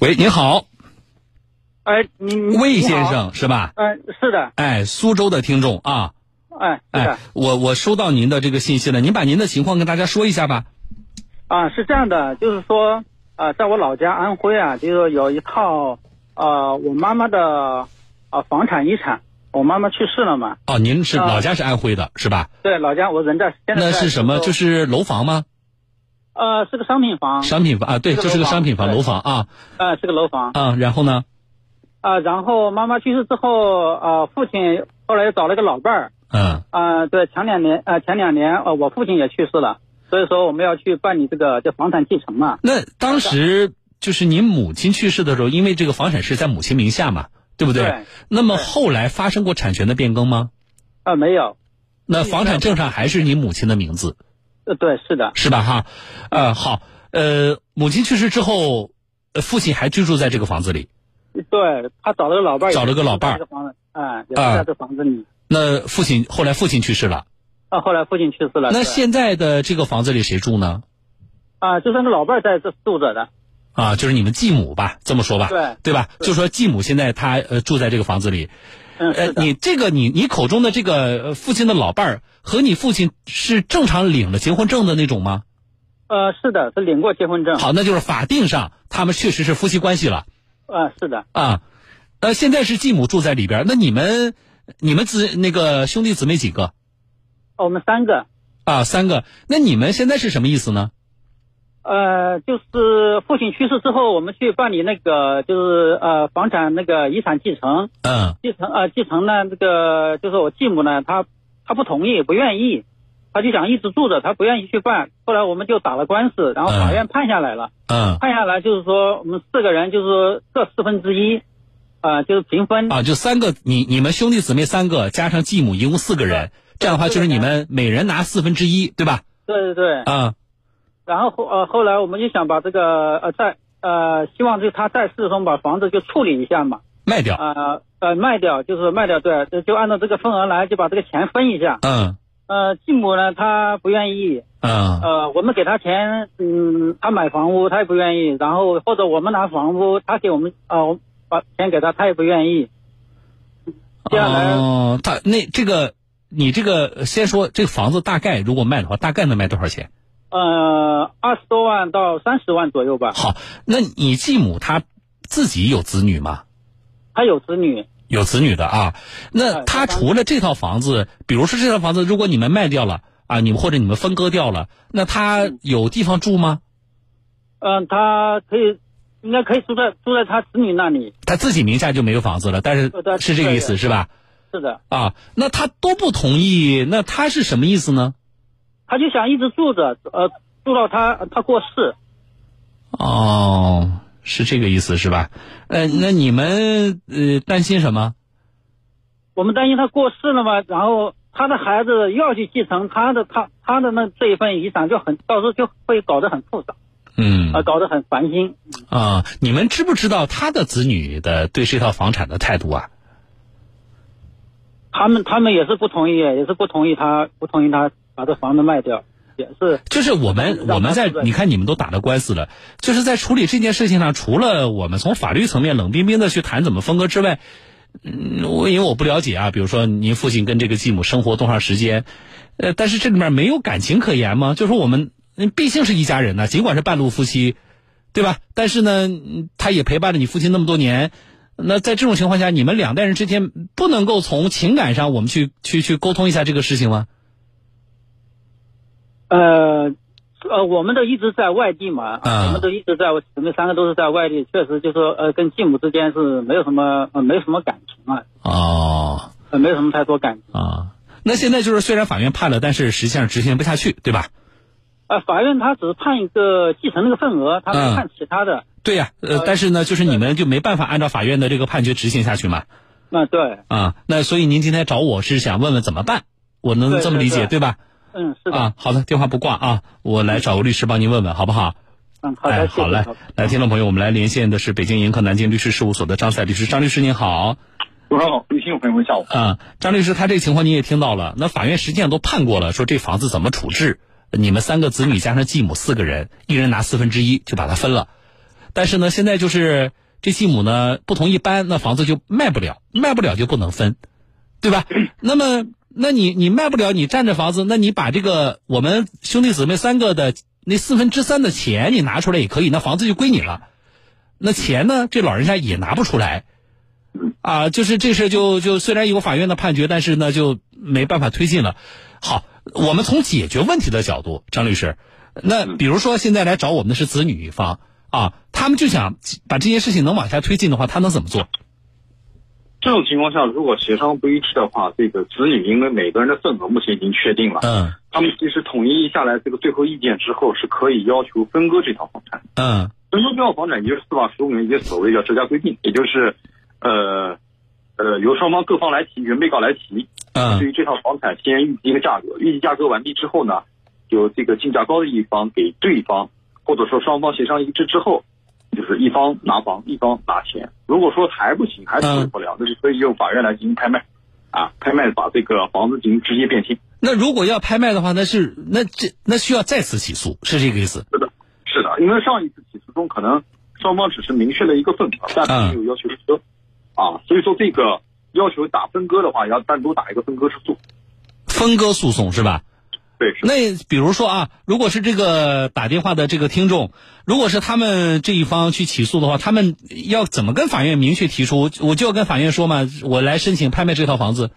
喂，您好，哎，您魏先生是吧？嗯，是的，哎，苏州的听众啊，哎，是哎的，，我我收到您的这个信息了，您把您的情况跟大家说一下吧。啊，是这样的，就是说，啊，在我老家安徽啊，就是有一套，呃，我妈妈的啊房产遗产，我妈妈去世了嘛，哦，您是啊老家是安徽的是吧？对，老家我人在，现在在那是什么？就是楼房吗？呃，是个商品房，商品房啊，对，是个这是个商品房，楼楼房啊。呃，是个楼房，啊。然后呢？啊，然后妈妈去世之后，呃，父亲后来又找了个老伴儿，嗯，啊，对，前两年，呃，前两年，呃，我父亲也去世了，所以说我们要去办理这个叫房产继承嘛，那当时就是您母亲去世的时候，因为这个房产是在母亲名下嘛，对不对？对那么后来发生过产权的变更吗？啊，没有，那房产证上还是您母亲的名字，呃，对，是的，是吧？哈，呃，好，呃，母亲去世之后，呃父亲还居住在这个房子里。对他找了个老伴儿，找了个老伴儿这个房子，哎，也是啊在这房子里。那父亲后来父亲去世了，啊，后来父亲去世了。那现在的这个房子里谁住呢？啊，就算是老伴儿在这住着的。啊，就是你们继母吧，这么说吧，对对吧？就说继母现在她呃住在这个房子里，嗯，呃。你这个你你口中的这个呃父亲的老伴儿和你父亲是正常领了结婚证的那种吗？呃，是的，是领过结婚证。好，那就是法定上他们确实是夫妻关系了啊，是的。啊。呃，现在是继母住在里边儿，那你们你们姊那个兄弟姊妹几个哦我们三个，啊？三个。那你们现在是什么意思呢？呃，就是父亲去世之后，我们去办理那个就是呃房产那个遗产继承，嗯继承呃继承呢，这个就是我继母呢，她她不同意，不愿意，她就想一直住着，她不愿意去办。后来我们就打了官司，然后法院判下来了。嗯判下来就是说，我们四个人就是各四分之一，啊，就是平分。啊，就三个，你你们兄弟姊妹三个加上继母，一共四个人，这样的话就是你们每人拿四分之一，对吧？对对对。啊然后后呃后来我们就想把这个呃在呃希望就他在世的时候把房子就处理一下嘛，卖掉。呃呃卖掉就是卖掉，对，就就按照这个份额来，就把这个钱分一下。嗯呃，继母呢她不愿意，嗯呃我们给她钱，嗯，她买房屋她也不愿意，然后或者我们拿房屋，她给我们呃我把钱给她，她也不愿意。接下来哦，他那这个你这个先说这个房子大概如果卖的话，大概能卖多少钱？呃，二十多万到三十万左右吧。好，那你继母她自己有子女吗？她有子女，有子女的啊，那哎她她当除了这套房子，比如说这套房子，如果你们卖掉了啊，你们或者你们分割掉了，那她有地方住吗？嗯、他可以，应该可以住在住在他子女那里。他自己名下就没有房子了，但是是这个意思是吧？是的，啊，那他都不同意，那他是什么意思呢？他就想一直住着，呃，住到他他过世。哦，是这个意思是吧？呃，那你们呃担心什么？我们担心他过世了嘛，然后他的孩子要去继承他的他他的那这一份遗产，就很到时候就会搞得很复杂，嗯啊、搞得很烦心。啊，你们知不知道他的子女的对这套房产的态度啊？他们他们也是不同意，也是不同意他不同意他把这房子卖掉，也是就是我们我们在你看你们都打了官司了，就是在处理这件事情上，除了我们从法律层面冷冰冰的去谈怎么分割之外，嗯，我因为我不了解啊，比如说您父亲跟这个继母生活多长时间，呃，但是这里面没有感情可言吗？就说我们嗯毕竟是一家人呢，尽管是半路夫妻，对吧？但是呢，嗯他也陪伴了你父亲那么多年。那在这种情况下，你们两代人之间不能够从情感上我们去去去沟通一下这个事情吗？呃呃，我们都一直在外地嘛，啊我们都一直在，我们三个都是在外地，确实就说呃，跟继母之间是没有什么呃，没有什么感情啊，哦。呃，没有什么太多感情。啊，那现在就是虽然法院判了，但是实际上执行不下去，对吧？呃，法院他只是判一个继承那个份额，他嗯没判其他的。对呀、呃，呃但是呢，就是你们就没办法按照法院的这个判决执行下去嘛，那、对，啊，那所以您今天找我是想问问怎么办，我能这么理解对对吧？嗯，是的，啊，好的，电话不挂啊，我来找个律师帮您问问，好不好？嗯，好的，哎，谢谢好嘞，来，听众朋友，我们来连线的是北京盈科南京律师事务所的张赛律师，张律师您好。主持人好，听众朋友们，下午好。啊，张律师，他这个情况你也听到了，那法院实际上都判过了，说这房子怎么处置，你们三个子女加上继母四个人，一人拿四分之一就把它分了。但是呢，现在就是这继母呢不同意搬，那房子就卖不了，卖不了就不能分，对吧？那么，那你你卖不了，你占着房子，那你把这个我们兄弟姊妹三个的那四分之三的钱你拿出来也可以，那房子就归你了。那钱呢，这老人家也拿不出来，啊，就是这事就就虽然有法院的判决，但是呢就没办法推进了。好，我们从解决问题的角度，张律师。那比如说，现在来找我们的是子女一方啊，他们就想把这件事情能往下推进的话，他能怎么做？这种情况下，如果协商不一致的话，这个子女因为每个人的份额目前已经确定了，嗯，他们其实统一下来这个最后意见之后，是可以要求分割这套房产。嗯，分割这套房产也就是司法实务里面一些所谓叫折价规定，也就是呃呃由双方各方来提，原被告来提，嗯，对于这套房产先预计一个价格，预计价格完毕之后呢。由这个竞价高的一方给对方，或者说双方协商一致之后，就是一方拿房，一方拿钱。如果说还不行，还处理不了，那就可以用法院来进行拍卖，啊，拍卖把这个房子进行直接变现。那如果要拍卖的话，那是那这那需要再次起诉，是这个意思？是的，是的，因为上一次起诉中可能双方只是明确了一个份额，但没有要求分割，啊，所以说这个要求打分割的话，要单独打一个分割诉讼，分割诉讼是吧？对，那比如说啊，如果是这个打电话的这个听众，如果是他们这一方去起诉的话，他们要怎么跟法院明确提出？我就要跟法院说嘛，我来申请拍卖这套房子，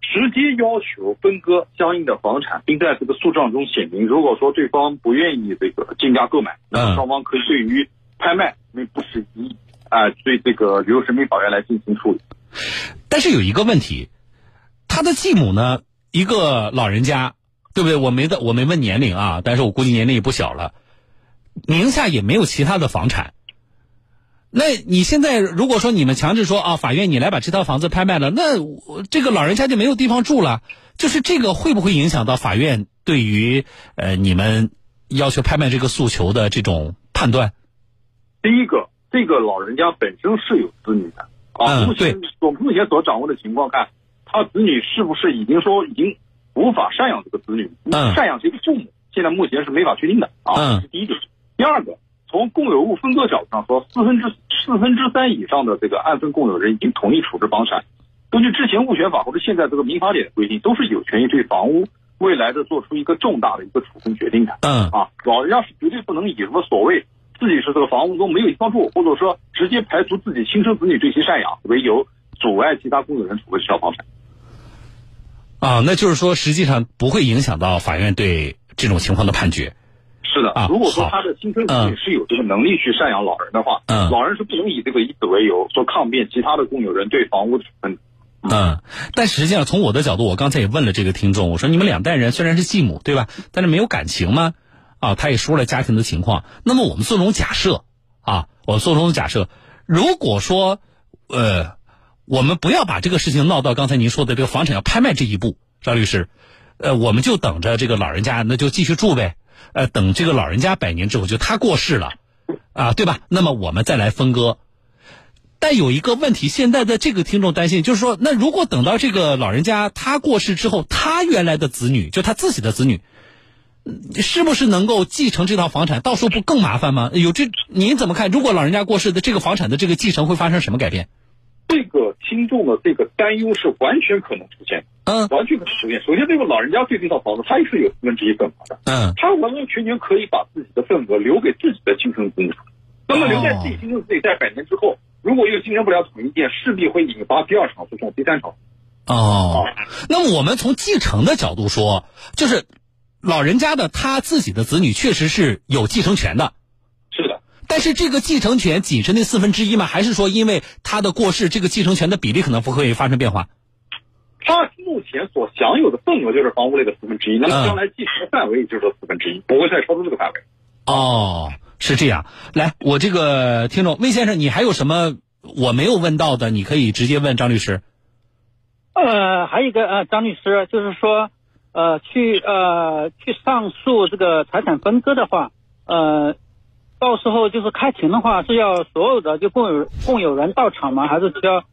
直接要求分割相应的房产，并在这个诉状中写明，如果说对方不愿意这个竞价购买，那么双方可以对于拍卖因为不适宜，啊，对这个旅游审美法院来进行处理。但是有一个问题，他的继母呢，一个老人家。对不对？我没的，我没问年龄啊，但是我估计年龄也不小了，名下也没有其他的房产。那你现在如果说你们强制说啊，法院你来把这套房子拍卖了，那这个老人家就没有地方住了，就是这个会不会影响到法院对于呃你们要求拍卖这个诉求的这种判断？第一个，这个老人家本身是有子女的啊，目前从目前所掌握的情况看，他子女是不是已经说已经？无法赡养这个子女，赡养这个父母，现在目前是没法确定的啊。这是第一点。第二个，从共有物分割角度上说，四分之四分之三以上的这个按份共有人已经同意处置房产，根据之前物权法或者现在这个民法典的规定，都是有权益对房屋未来的做出一个重大的一个处分决定的。嗯啊，老人家是绝对不能以什么所谓自己是这个房屋中没有一方住，或者说直接排除自己亲生子女对其赡养为由，阻碍其他共有人处置这套房产。啊，那就是说，实际上不会影响到法院对这种情况的判决。是的啊，如果说他的亲生子女是有这个能力去赡养老人的话，嗯，老人是不能以这个以此为由说抗辩其他的共有人对房屋的处分。嗯，但实际上从我的角度，我刚才也问了这个听众，我说你们两代人虽然是继母，对吧？但是没有感情吗？啊，他也说了家庭的情况。那么我们做种假设啊，我做种假设，如果说呃。我们不要把这个事情闹到刚才您说的这个房产要拍卖这一步，张律师，呃，我们就等着这个老人家那就继续住呗，呃，等这个老人家百年之后就他过世了，啊，对吧？那么我们再来分割。但有一个问题，现在的这个听众担心，就是说，那如果等到这个老人家他过世之后，他原来的子女，就他自己的子女，是不是能够继承这套房产？到时候不更麻烦吗？有这您怎么看？如果老人家过世的这个房产的这个继承会发生什么改变？这个听众的这个担忧是完全可能出现的，嗯，完全可能出现。首先，这个老人家对这套房子，他也是有四分之一份额的，嗯，他完完全全可以把自己的份额留给自己的亲生子女。那么留在自己亲生子女在百年之后，如果又形成不了统一见，势必会引发第二场诉讼、第三场。哦，那么我们从继承的角度说，就是老人家的他自己的子女确实是有继承权的。但是这个继承权仅是那四分之一吗？还是说因为他的过世，这个继承权的比例可能不会发生变化？他目前所享有的份额就是房屋类的四分之一，那么将来继承的范围也就是四分之一，不会再超出这个范围。哦，是这样。来，我这个听众魏先生，你还有什么我没有问到的？你可以直接问张律师。呃，还有一个呃，张律师就是说，呃，去呃去上诉这个财产分割的话，呃。到时候就是开庭的话，是要所有的就共有共有人到场吗？还是只要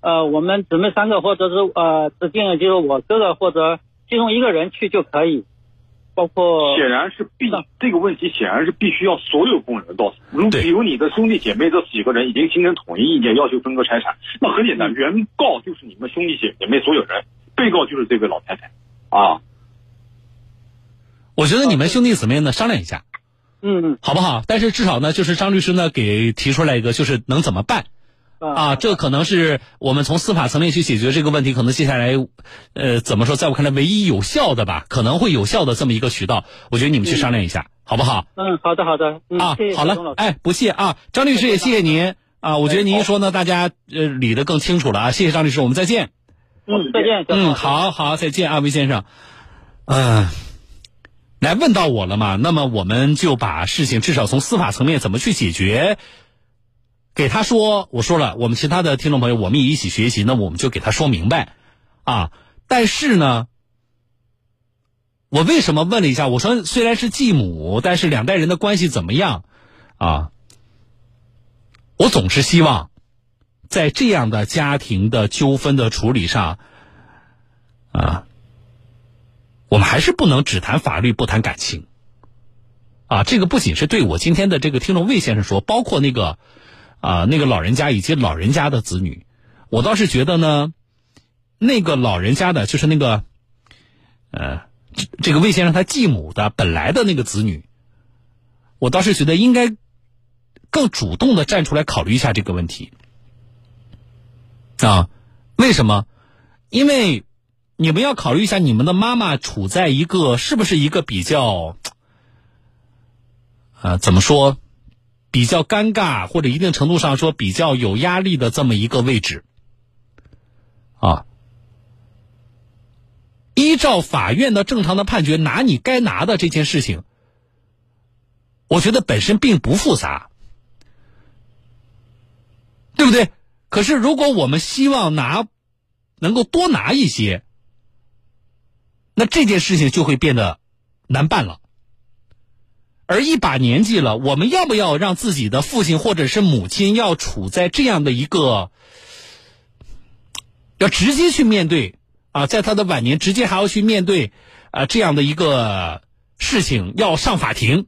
呃我们姊妹三个，或者是呃指定就是我哥哥或者其中一个人去就可以？包括显然是必这个问题显然是必须要所有共人到。如比如你的兄弟姐妹这几个人已经形成统一意见，要求分割财产，那很简单，原告就是你们兄弟姐妹所有人，被告就是这位老太太啊。我觉得你们兄弟姊妹呢商量一下，嗯，好不好？但是至少呢，就是张律师呢给提出来一个，就是能怎么办。啊，这可能是我们从司法层面去解决这个问题，可能接下来，呃，怎么说，在我看来唯一有效的吧，可能会有效的这么一个渠道，我觉得你们去商量一下，好不好？嗯，好的，好的。啊，好了，哎，不谢啊，张律师也谢谢您啊，我觉得您一说呢，大家呃理得更清楚了啊，谢谢张律师，我们再见。嗯，再见。嗯，好好，再见啊，魏先生。嗯，来问到我了嘛，那么我们就把事情至少从司法层面怎么去解决。给他说，我说了，我们其他的听众朋友，我们也一起学习，那我们就给他说明白，啊，但是呢，我为什么问了一下？我说虽然是继母，但是两代人的关系怎么样？啊，我总是希望，在这样的家庭的纠纷的处理上，啊，我们还是不能只谈法律不谈感情，啊，这个不仅是对我今天的这个听众魏先生说，包括那个。啊，那个老人家以及老人家的子女，我倒是觉得呢，那个老人家的，就是那个，呃，这个魏先生他继母的本来的那个子女，我倒是觉得应该更主动的站出来考虑一下这个问题。啊，为什么？因为你们要考虑一下，你们的妈妈处在一个是不是一个比较，呃，怎么说？比较尴尬，或者一定程度上说比较有压力的这么一个位置，啊，依照法院的正常的判决拿你该拿的这件事情，我觉得本身并不复杂，对不对？可是如果我们希望拿能够多拿一些，那这件事情就会变得难办了。而一把年纪了，我们要不要让自己的父亲或者是母亲要处在这样的一个，要直接去面对啊，在他的晚年直接还要去面对啊这样的一个事情，要上法庭，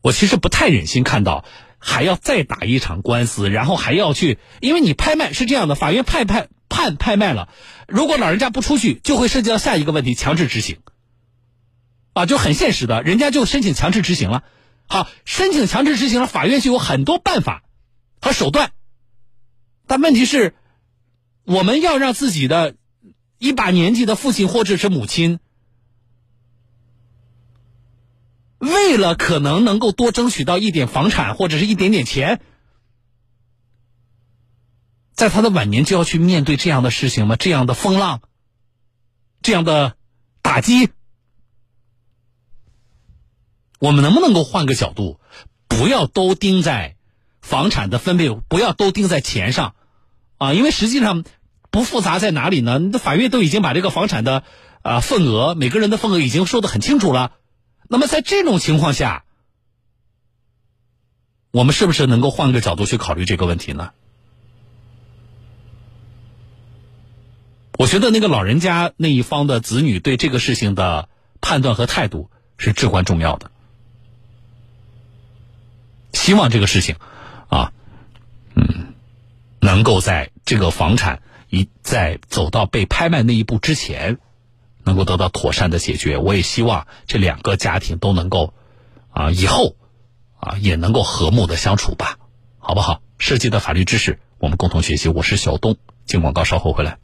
我其实不太忍心看到还要再打一场官司，然后还要去，因为你拍卖是这样的，法院判判判拍卖了，如果老人家不出去，就会涉及到下一个问题，强制执行。啊，就很现实的，人家就申请强制执行了。好，申请强制执行了，法院就有很多办法和手段。但问题是，我们要让自己的一把年纪的父亲或者是母亲，为了可能能够多争取到一点房产或者是一点点钱，在他的晚年就要去面对这样的事情吗？这样的风浪，这样的打击？我们能不能够换个角度，不要都盯在房产的分配，不要都盯在钱上，啊，因为实际上不复杂在哪里呢？那法院都已经把这个房产的啊份额，每个人的份额已经说的很清楚了。那么在这种情况下，我们是不是能够换个角度去考虑这个问题呢？我觉得那个老人家那一方的子女对这个事情的判断和态度是至关重要的。希望这个事情，啊，嗯，能够在这个房产一在走到被拍卖那一步之前，能够得到妥善的解决。我也希望这两个家庭都能够，啊，以后，啊，也能够和睦的相处吧，好不好？涉及的法律知识，我们共同学习。我是小东，进广告，稍后回来。